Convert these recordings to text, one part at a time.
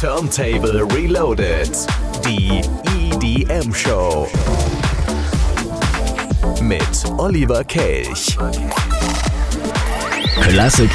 Turntable Reloaded. Die EDM Show. Mit Oliver Kelch. Klassik.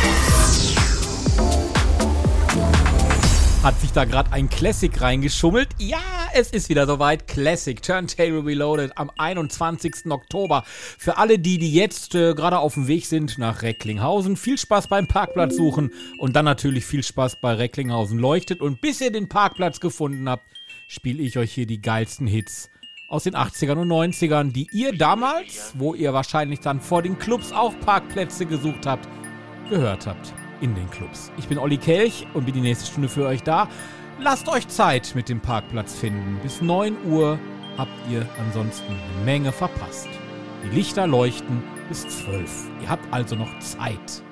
Hat sich da gerade ein Classic reingeschummelt? Ja, es ist wieder soweit. Classic Turntable Reloaded am 21. Oktober. Für alle die, die jetzt äh, gerade auf dem Weg sind nach Recklinghausen, viel Spaß beim Parkplatz suchen und dann natürlich viel Spaß bei Recklinghausen leuchtet. Und bis ihr den Parkplatz gefunden habt, spiele ich euch hier die geilsten Hits aus den 80ern und 90ern, die ihr damals, wo ihr wahrscheinlich dann vor den Clubs auch Parkplätze gesucht habt, gehört habt in den Clubs. Ich bin Olli Kelch und bin die nächste Stunde für euch da. Lasst euch Zeit mit dem Parkplatz finden. Bis 9 Uhr habt ihr ansonsten eine Menge verpasst. Die Lichter leuchten bis 12. Ihr habt also noch Zeit.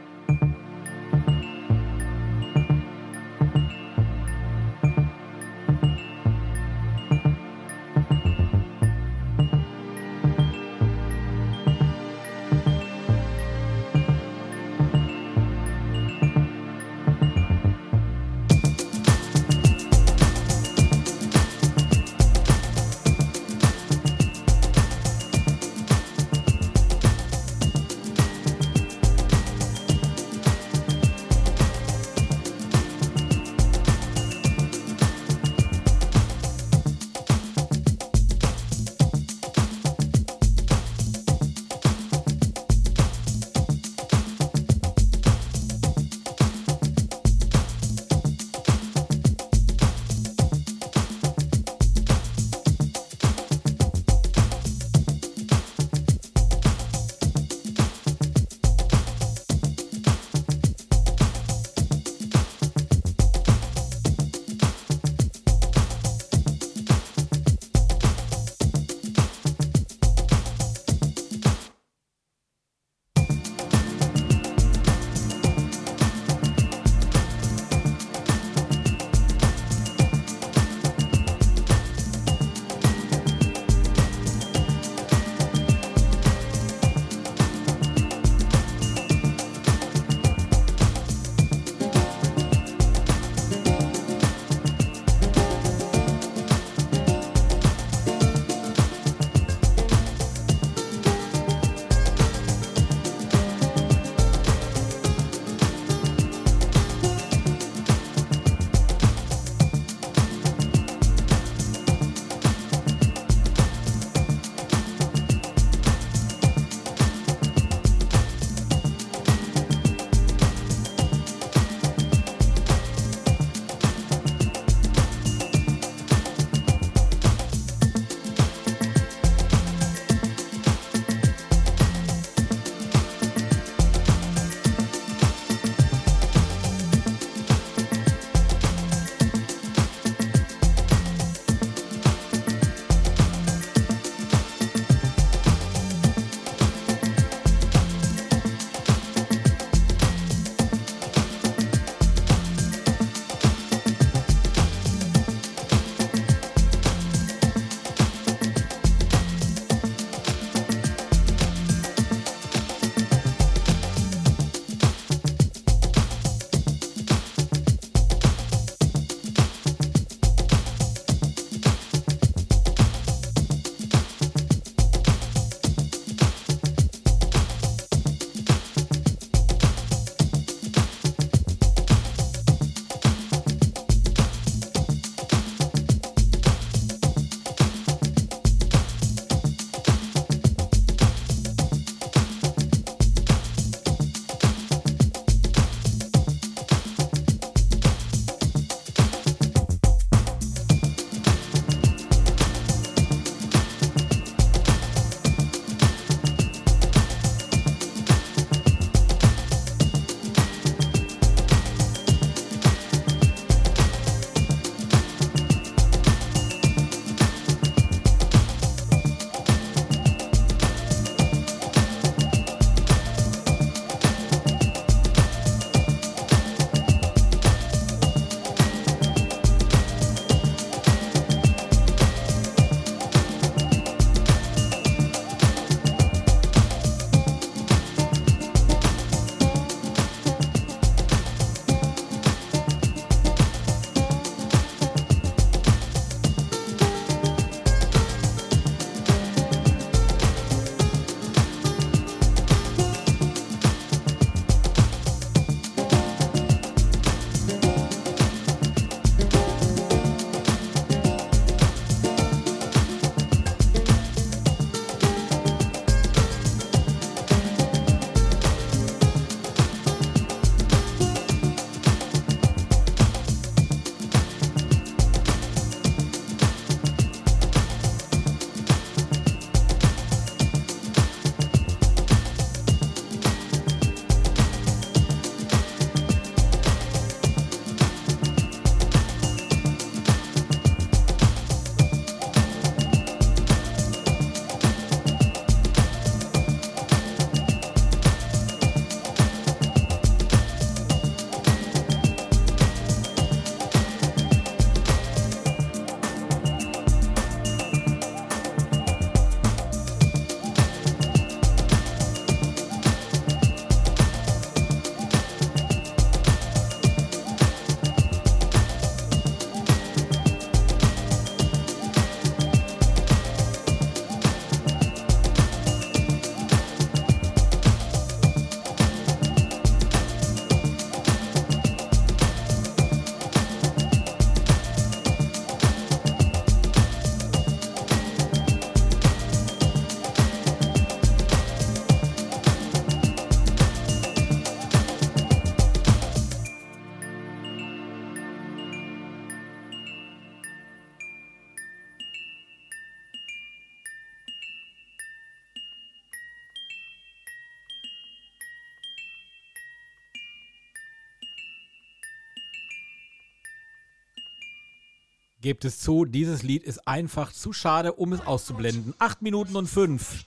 Gebt es zu, dieses Lied ist einfach zu schade, um es auszublenden. 8 Minuten und 5.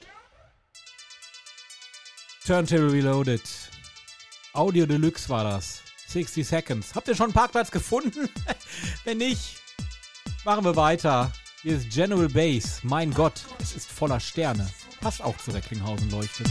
Turntable Reloaded. Audio Deluxe war das. 60 Seconds. Habt ihr schon einen Parkplatz gefunden? Wenn nicht, machen wir weiter. Hier ist General Base. Mein Gott, es ist voller Sterne. Passt auch zu Recklinghausen leuchtet.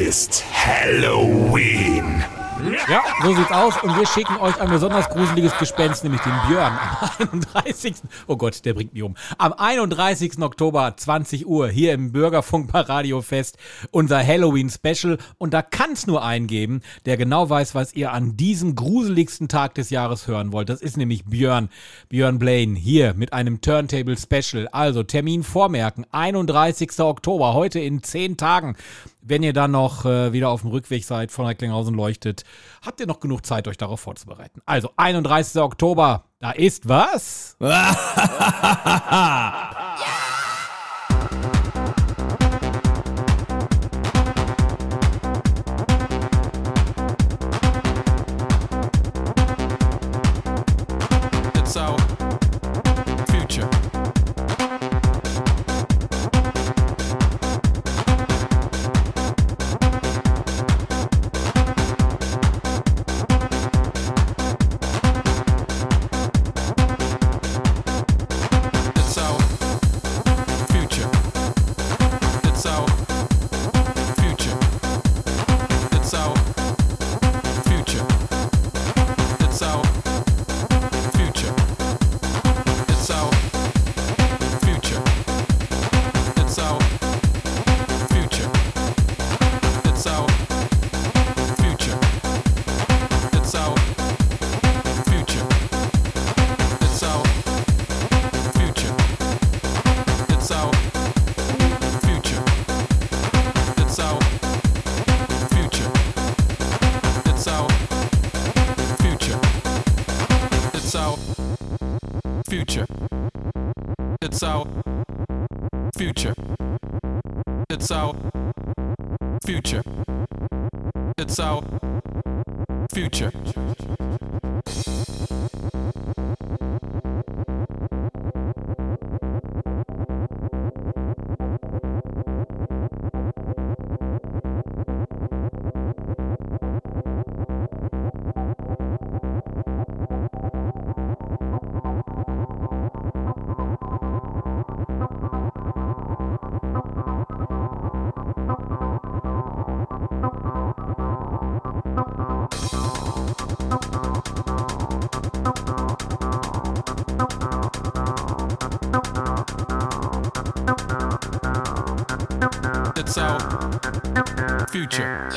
Ist Halloween. Ja, so aus. Und wir schicken euch ein besonders gruseliges Gespenst, nämlich den Björn. Am 31. Oh Gott, der bringt mich um. Am 31. Oktober, 20 Uhr, hier im Bürgerfunk bei Radio Fest, unser Halloween-Special. Und da kann's nur einen geben, der genau weiß, was ihr an diesem gruseligsten Tag des Jahres hören wollt. Das ist nämlich Björn. Björn Blaine, hier mit einem Turntable-Special. Also Termin vormerken, 31. Oktober, heute in 10 Tagen. Wenn ihr dann noch äh, wieder auf dem Rückweg seid von Recklinghausen leuchtet, habt ihr noch genug Zeit, euch darauf vorzubereiten. Also 31. Oktober, da ist was? It's our future. It's our future. Future.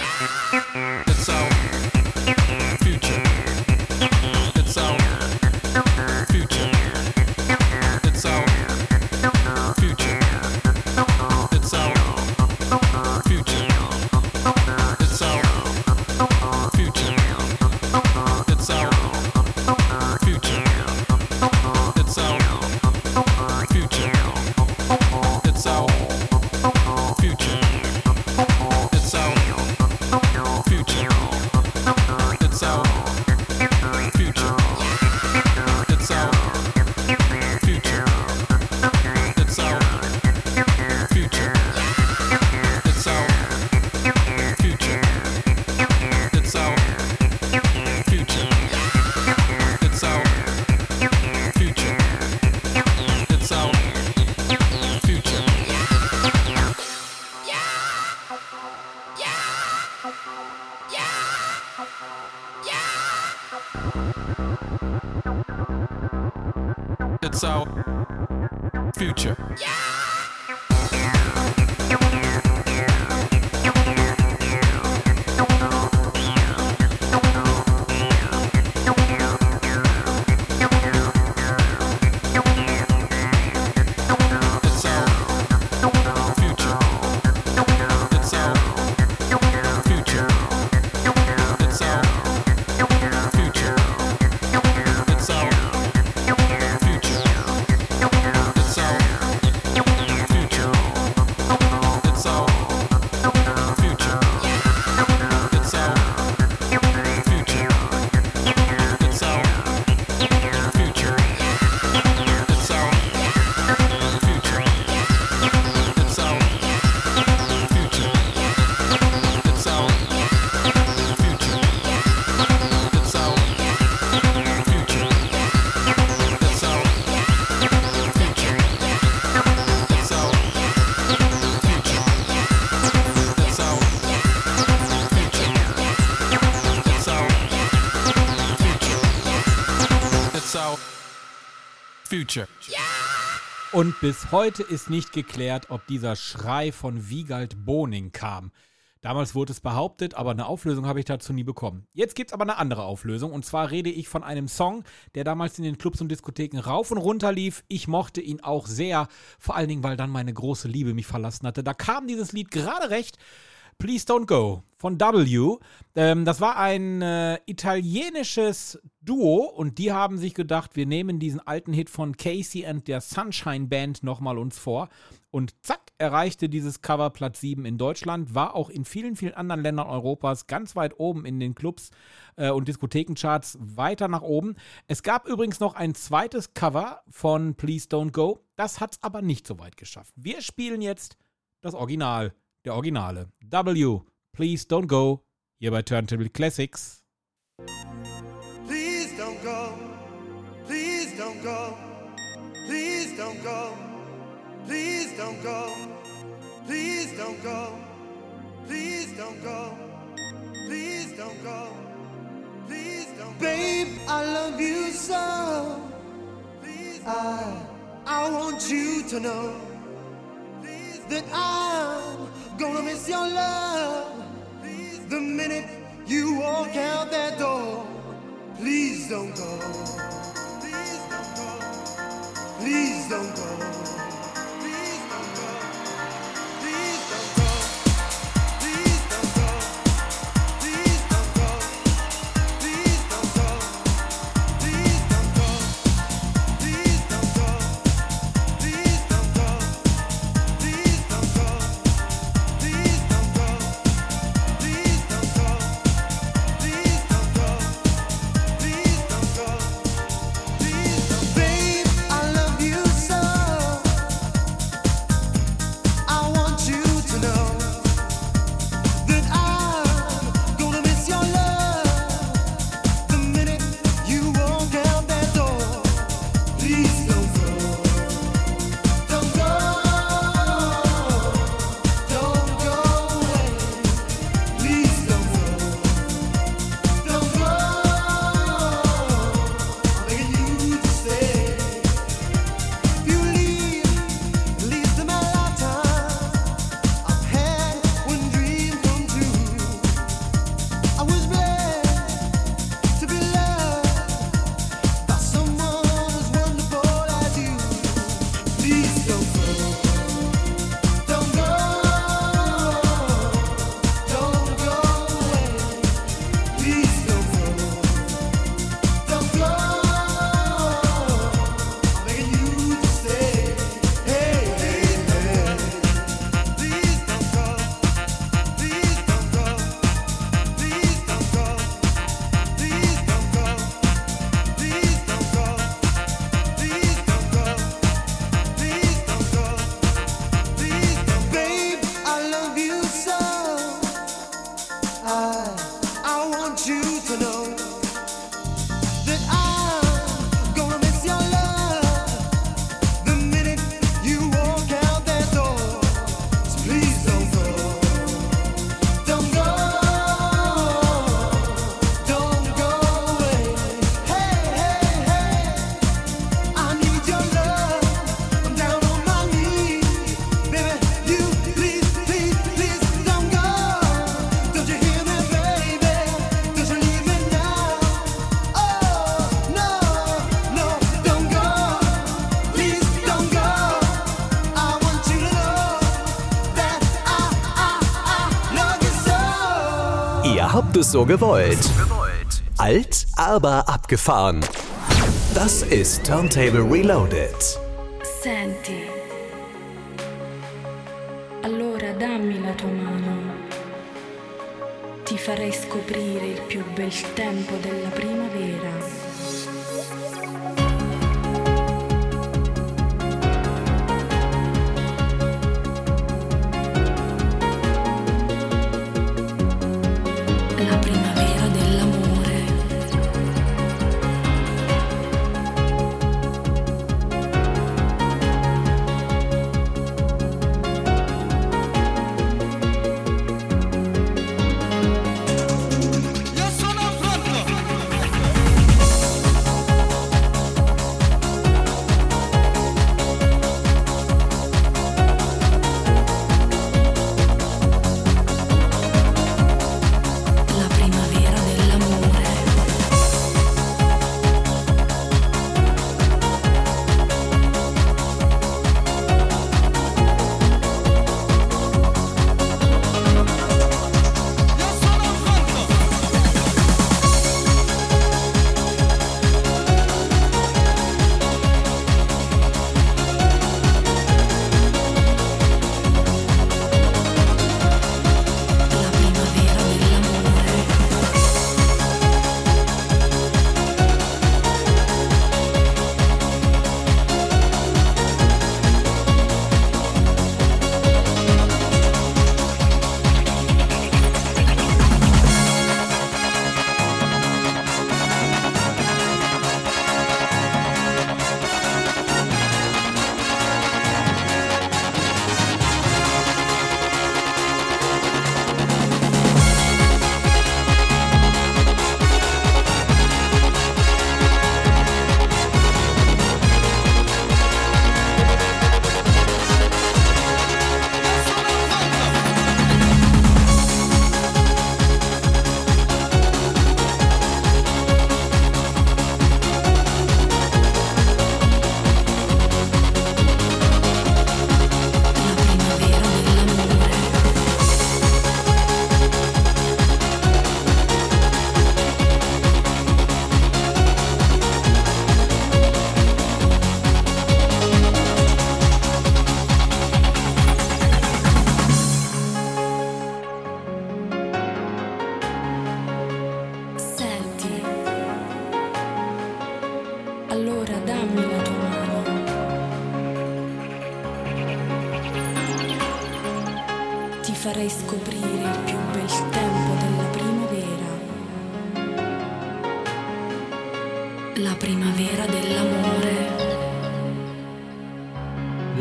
Yeah! Future. Und bis heute ist nicht geklärt, ob dieser Schrei von Wiegald Boning kam. Damals wurde es behauptet, aber eine Auflösung habe ich dazu nie bekommen. Jetzt gibt's aber eine andere Auflösung und zwar rede ich von einem Song, der damals in den Clubs und Diskotheken rauf und runter lief. Ich mochte ihn auch sehr, vor allen Dingen, weil dann meine große Liebe mich verlassen hatte. Da kam dieses Lied gerade recht. Please Don't Go von W. Ähm, das war ein äh, italienisches Duo und die haben sich gedacht, wir nehmen diesen alten Hit von Casey and der Sunshine Band nochmal uns vor. Und zack, erreichte dieses Cover Platz 7 in Deutschland, war auch in vielen, vielen anderen Ländern Europas ganz weit oben in den Clubs äh, und Diskothekencharts weiter nach oben. Es gab übrigens noch ein zweites Cover von Please Don't Go. Das hat es aber nicht so weit geschafft. Wir spielen jetzt das Original, der Originale. W, Please Don't Go, hier bei Turntable Classics. Please don't go, please don't go, please don't go, please don't go, please don't go, please don't go, please don't go, please don't go. Babe, I love you so. I, I want you to know that I'm gonna miss your love the minute you walk out that door. Please don't go. Please don't go. Please don't go. So. Gewollt. Alt, aber abgefahren. Das ist Turntable Reloaded. Senti, allora dammi la tua mano. Ti farei scoprire il più bel tempo della primavera.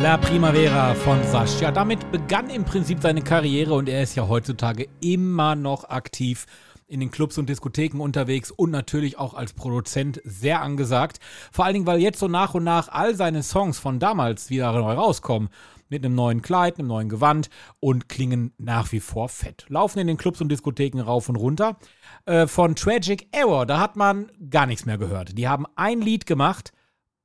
La Primavera von Sasch. Ja, damit begann im Prinzip seine Karriere und er ist ja heutzutage immer noch aktiv in den Clubs und Diskotheken unterwegs und natürlich auch als Produzent sehr angesagt. Vor allen Dingen, weil jetzt so nach und nach all seine Songs von damals wieder neu rauskommen. Mit einem neuen Kleid, einem neuen Gewand und klingen nach wie vor fett. Laufen in den Clubs und Diskotheken rauf und runter. Äh, von Tragic Error, da hat man gar nichts mehr gehört. Die haben ein Lied gemacht,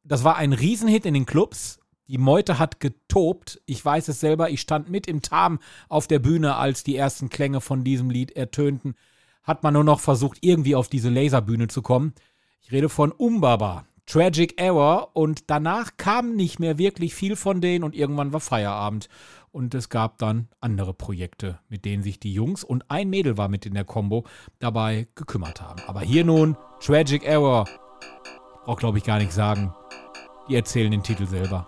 das war ein Riesenhit in den Clubs. Die Meute hat getobt. Ich weiß es selber. Ich stand mit im Tarm auf der Bühne, als die ersten Klänge von diesem Lied ertönten. Hat man nur noch versucht, irgendwie auf diese Laserbühne zu kommen. Ich rede von Umbaba. Tragic Error und danach kam nicht mehr wirklich viel von denen und irgendwann war Feierabend und es gab dann andere Projekte, mit denen sich die Jungs und ein Mädel war mit in der Combo dabei gekümmert haben. Aber hier nun Tragic Error. Braucht glaube ich gar nicht sagen. Die erzählen den Titel selber.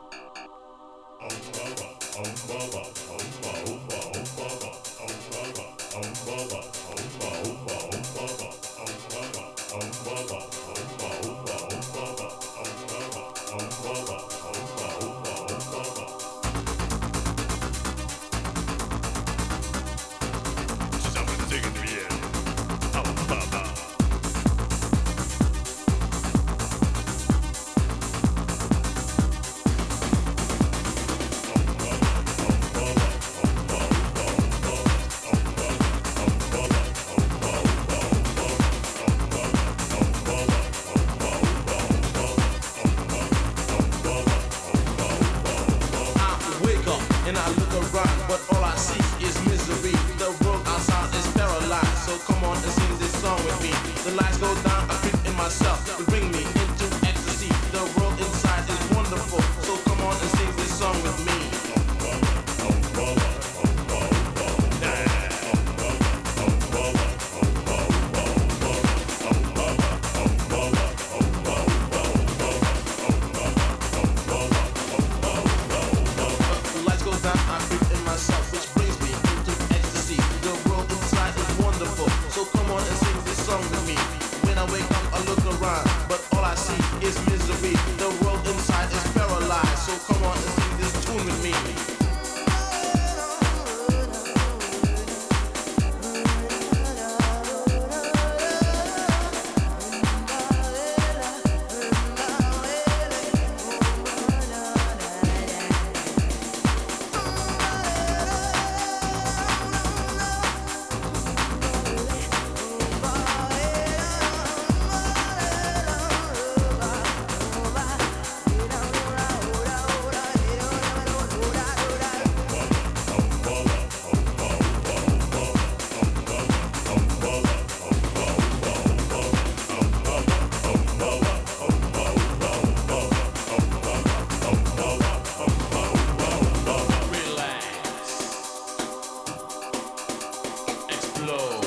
Angelo.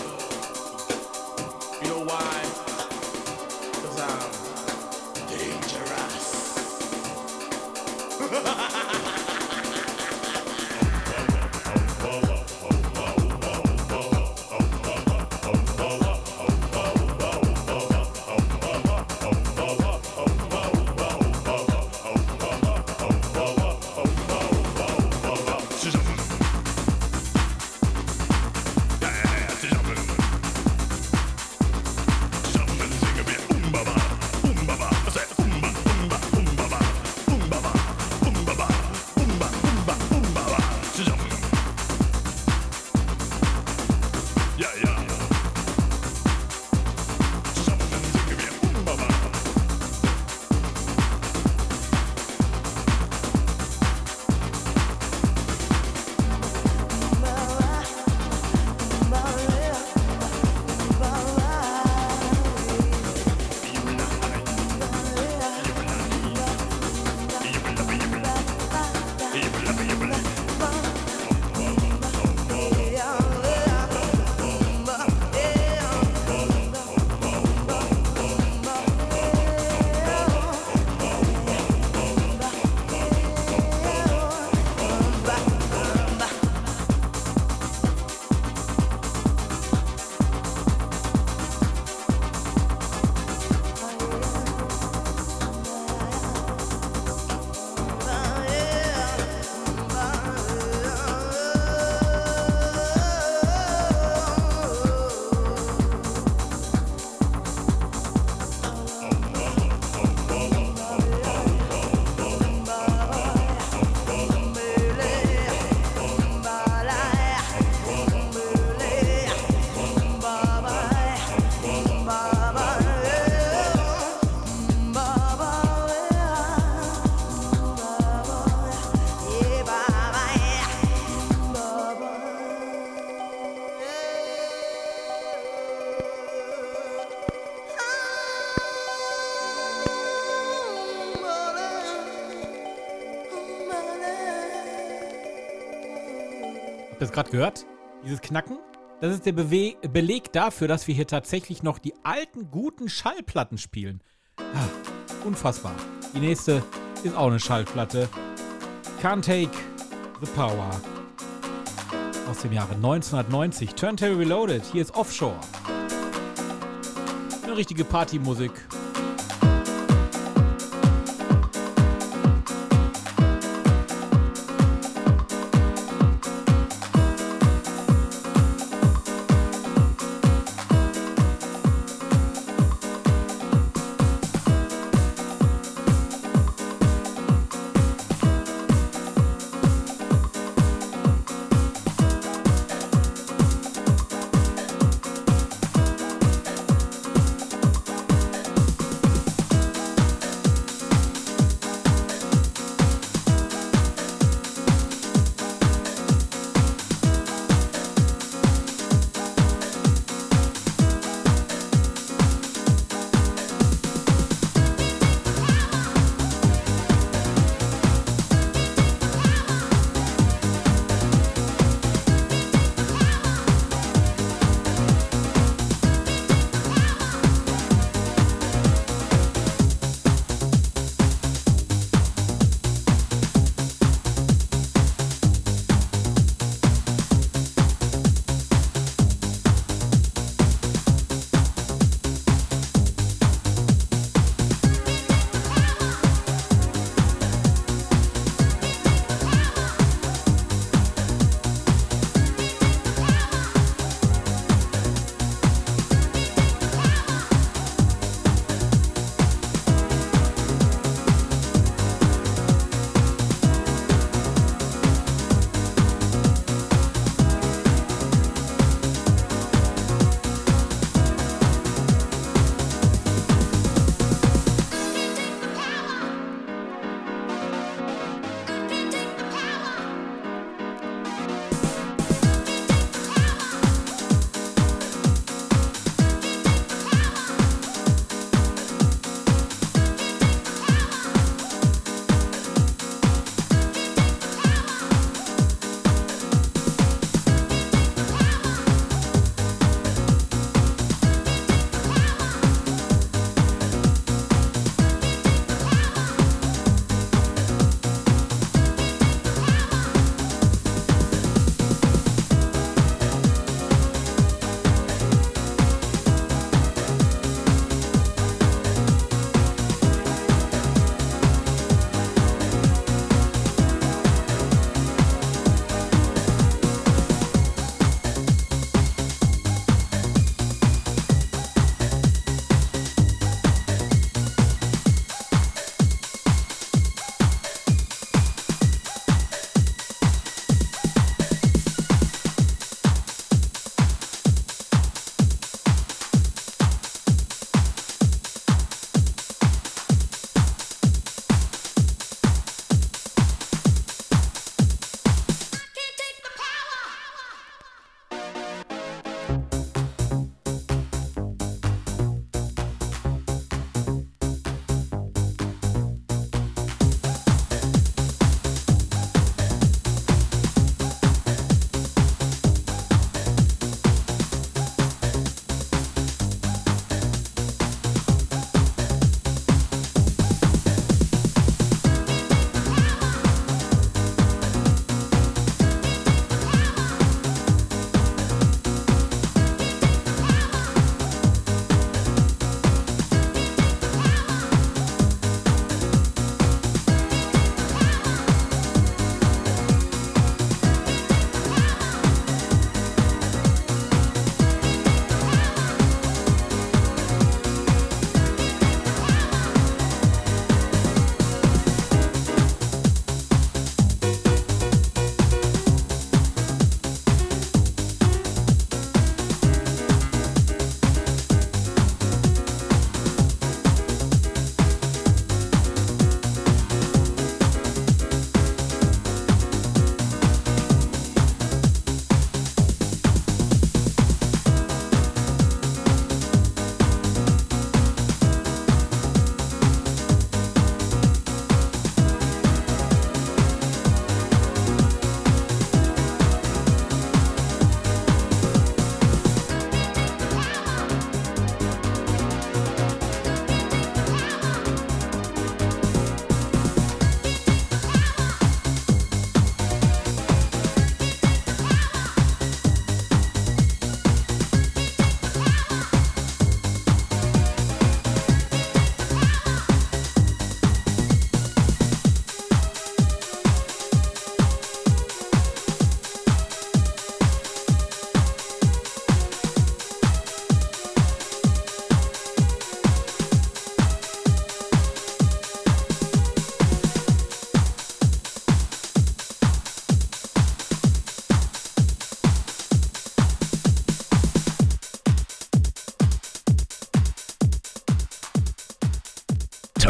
gerade gehört? Dieses Knacken? Das ist der Bewe Beleg dafür, dass wir hier tatsächlich noch die alten, guten Schallplatten spielen. Ah, unfassbar. Die nächste ist auch eine Schallplatte. Can't Take the Power. Aus dem Jahre 1990. Turntable Reloaded. Hier ist Offshore. Eine richtige Partymusik.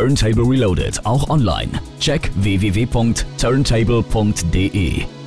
Turntable Reloaded auch online. Check www.turntable.de.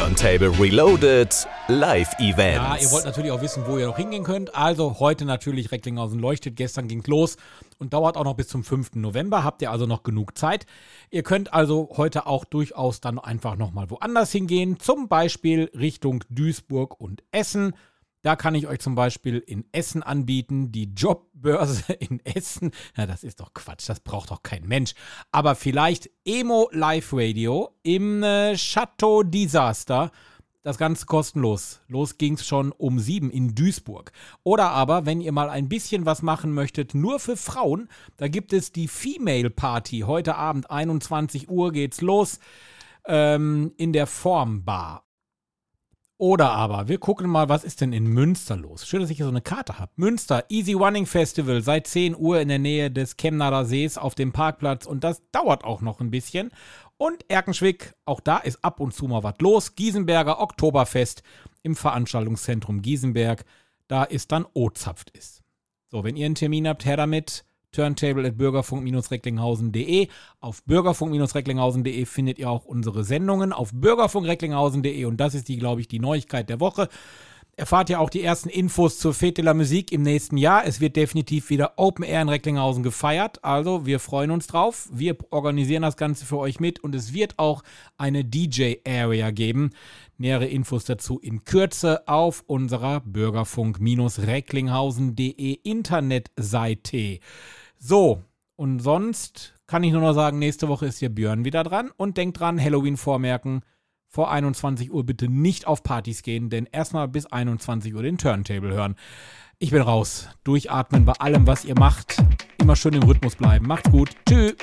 Turntable Reloaded Live-Event. Ja, ihr wollt natürlich auch wissen, wo ihr noch hingehen könnt. Also heute natürlich Recklinghausen leuchtet. Gestern ging's los und dauert auch noch bis zum 5. November. Habt ihr also noch genug Zeit. Ihr könnt also heute auch durchaus dann einfach nochmal woanders hingehen. Zum Beispiel Richtung Duisburg und Essen. Da kann ich euch zum Beispiel in Essen anbieten, die Jobbörse in Essen. Na, das ist doch Quatsch, das braucht doch kein Mensch. Aber vielleicht Emo Live Radio im äh, Chateau Disaster. Das Ganze kostenlos. Los ging's schon um sieben in Duisburg. Oder aber, wenn ihr mal ein bisschen was machen möchtet, nur für Frauen, da gibt es die Female Party. Heute Abend 21 Uhr geht's los ähm, in der Formbar. Oder aber, wir gucken mal, was ist denn in Münster los? Schön, dass ich hier so eine Karte habe. Münster, Easy Running Festival, seit 10 Uhr in der Nähe des Chemnader Sees auf dem Parkplatz und das dauert auch noch ein bisschen. Und Erkenschwick, auch da ist ab und zu mal was los. Giesenberger Oktoberfest im Veranstaltungszentrum Giesenberg, da ist dann O-Zapft ist. So, wenn ihr einen Termin habt, her damit. Turntable at bürgerfunk-recklinghausen.de. Auf bürgerfunk-recklinghausen.de findet ihr auch unsere Sendungen auf bürgerfunk-recklinghausen.de und das ist die, glaube ich, die Neuigkeit der Woche. Erfahrt ihr auch die ersten Infos zur Fete Musique im nächsten Jahr. Es wird definitiv wieder Open Air in Recklinghausen gefeiert. Also wir freuen uns drauf. Wir organisieren das Ganze für euch mit und es wird auch eine DJ-Area geben. Nähere Infos dazu in Kürze auf unserer bürgerfunk-recklinghausen.de Internetseite. So, und sonst kann ich nur noch sagen, nächste Woche ist hier Björn wieder dran und denkt dran, Halloween vormerken. Vor 21 Uhr bitte nicht auf Partys gehen, denn erstmal bis 21 Uhr den Turntable hören. Ich bin raus. Durchatmen bei allem, was ihr macht. Immer schön im Rhythmus bleiben. Macht's gut. Tschüss.